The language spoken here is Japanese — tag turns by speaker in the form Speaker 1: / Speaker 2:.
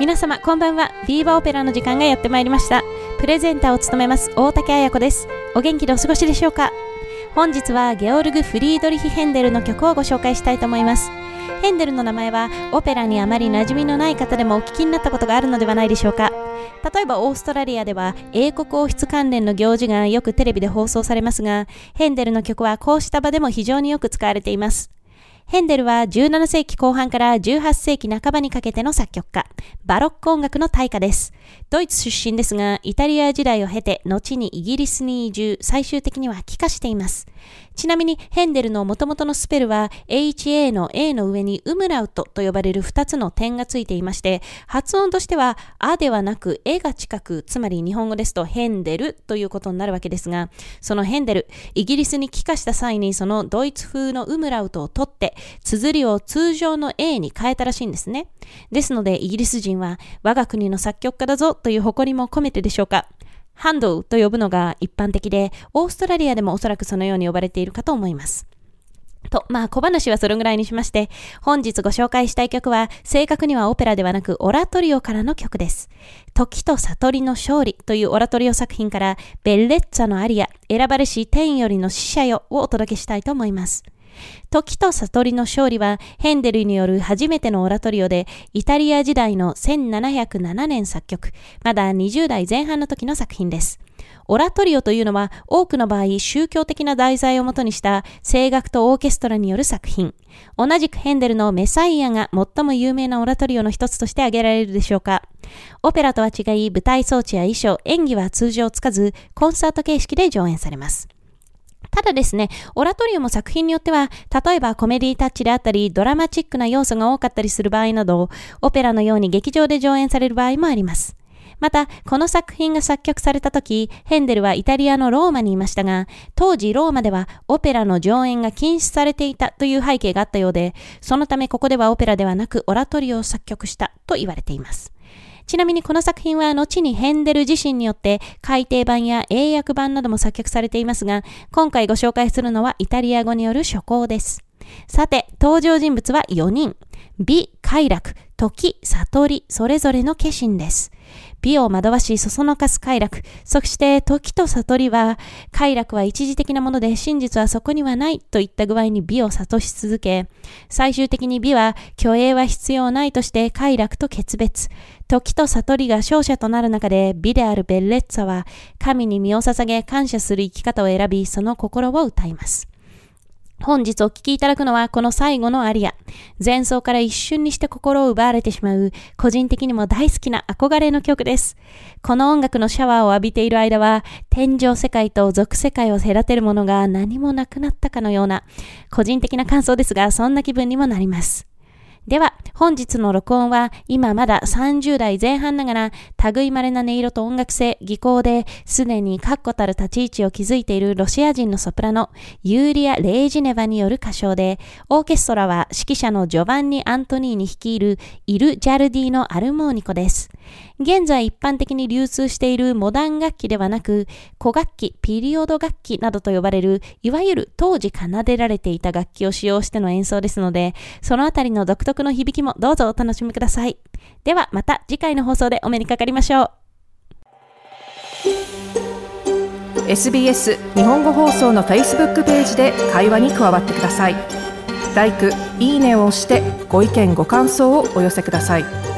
Speaker 1: 皆様こんばんは。ディーバーオペラの時間がやってまいりました。プレゼンターを務めます大竹彩子です。お元気でお過ごしでしょうか？本日はゲオルグ・フリードリヒ・ヘンデルの曲をご紹介したいと思います。ヘンデルの名前はオペラにあまり馴染みのない方でもお聞きになったことがあるのではないでしょうか。例えばオーストラリアでは英国王室関連の行事がよくテレビで放送されますがヘンデルの曲はこうした場でも非常によく使われています。ヘンデルは17世紀後半から18世紀半ばにかけての作曲家、バロック音楽の大家です。ドイツ出身ですが、イタリア時代を経て、後にイギリスに移住、最終的には帰化しています。ちなみに、ヘンデルの元々のスペルは、HA の A の上にウムラウトと呼ばれる2つの点がついていまして、発音としては、あではなく、えが近く、つまり日本語ですとヘンデルということになるわけですが、そのヘンデル、イギリスに帰化した際にそのドイツ風のウムラウトを取って、綴りを通常の A に変えたらしいんですね。ですので、イギリス人は、我が国の作曲家だぞという誇りも込めてでしょうか。ハンドと呼ぶのが一般的で、オーストラリアでもおそらくそのように呼ばれているかと思います。と、まあ小話はそれぐらいにしまして、本日ご紹介したい曲は、正確にはオペラではなくオラトリオからの曲です。時と悟りの勝利というオラトリオ作品から、ベッレッツァのアリア、選ばれし天よりの死者よをお届けしたいと思います。時と悟りの勝利はヘンデルによる初めてのオラトリオでイタリア時代の1707年作曲、まだ20代前半の時の作品です。オラトリオというのは多くの場合宗教的な題材をもとにした声楽とオーケストラによる作品。同じくヘンデルのメサイアが最も有名なオラトリオの一つとして挙げられるでしょうか。オペラとは違い舞台装置や衣装、演技は通常つかずコンサート形式で上演されます。ただですね、オラトリオも作品によっては、例えばコメディタッチであったり、ドラマチックな要素が多かったりする場合など、オペラのように劇場で上演される場合もあります。また、この作品が作曲された時、ヘンデルはイタリアのローマにいましたが、当時ローマではオペラの上演が禁止されていたという背景があったようで、そのためここではオペラではなくオラトリオを作曲したと言われています。ちなみにこの作品は後にヘンデル自身によって改訂版や英訳版なども作曲されていますが、今回ご紹介するのはイタリア語による書稿です。さて、登場人物は4人。美、快楽、時、悟り、それぞれの化身です。美を惑わし、そそのかす快楽。そして時と悟りは、快楽は一時的なもので真実はそこにはないといった具合に美を悟し続け、最終的に美は虚栄は必要ないとして快楽と決別。時と悟りが勝者となる中で美であるベッレッツァは神に身を捧げ感謝する生き方を選び、その心を歌います。本日お聴きいただくのはこの最後のアリア。前奏から一瞬にして心を奪われてしまう、個人的にも大好きな憧れの曲です。この音楽のシャワーを浴びている間は、天上世界と俗世界を隔てるものが何もなくなったかのような、個人的な感想ですが、そんな気分にもなります。では、本日の録音は今まだ30代前半ながら、類稀な音色と音楽性、技巧で、すでに確固たる立ち位置を築いているロシア人のソプラノ、ユーリア・レイジネバによる歌唱で、オーケストラは指揮者のジョバンニ・アントニーに率いるイル・ジャルディのアルモーニコです。現在一般的に流通しているモダン楽器ではなく、古楽器、ピリオド楽器などと呼ばれる、いわゆる当時奏でられていた楽器を使用しての演奏ですので、そのあたりの独特の響きもどうぞお楽しみください。ではまた次回の放送でお目にかかりましょう。
Speaker 2: SBS 日本語放送の Facebook ページで会話に加わってください。l i いいねを押してご意見ご感想をお寄せください。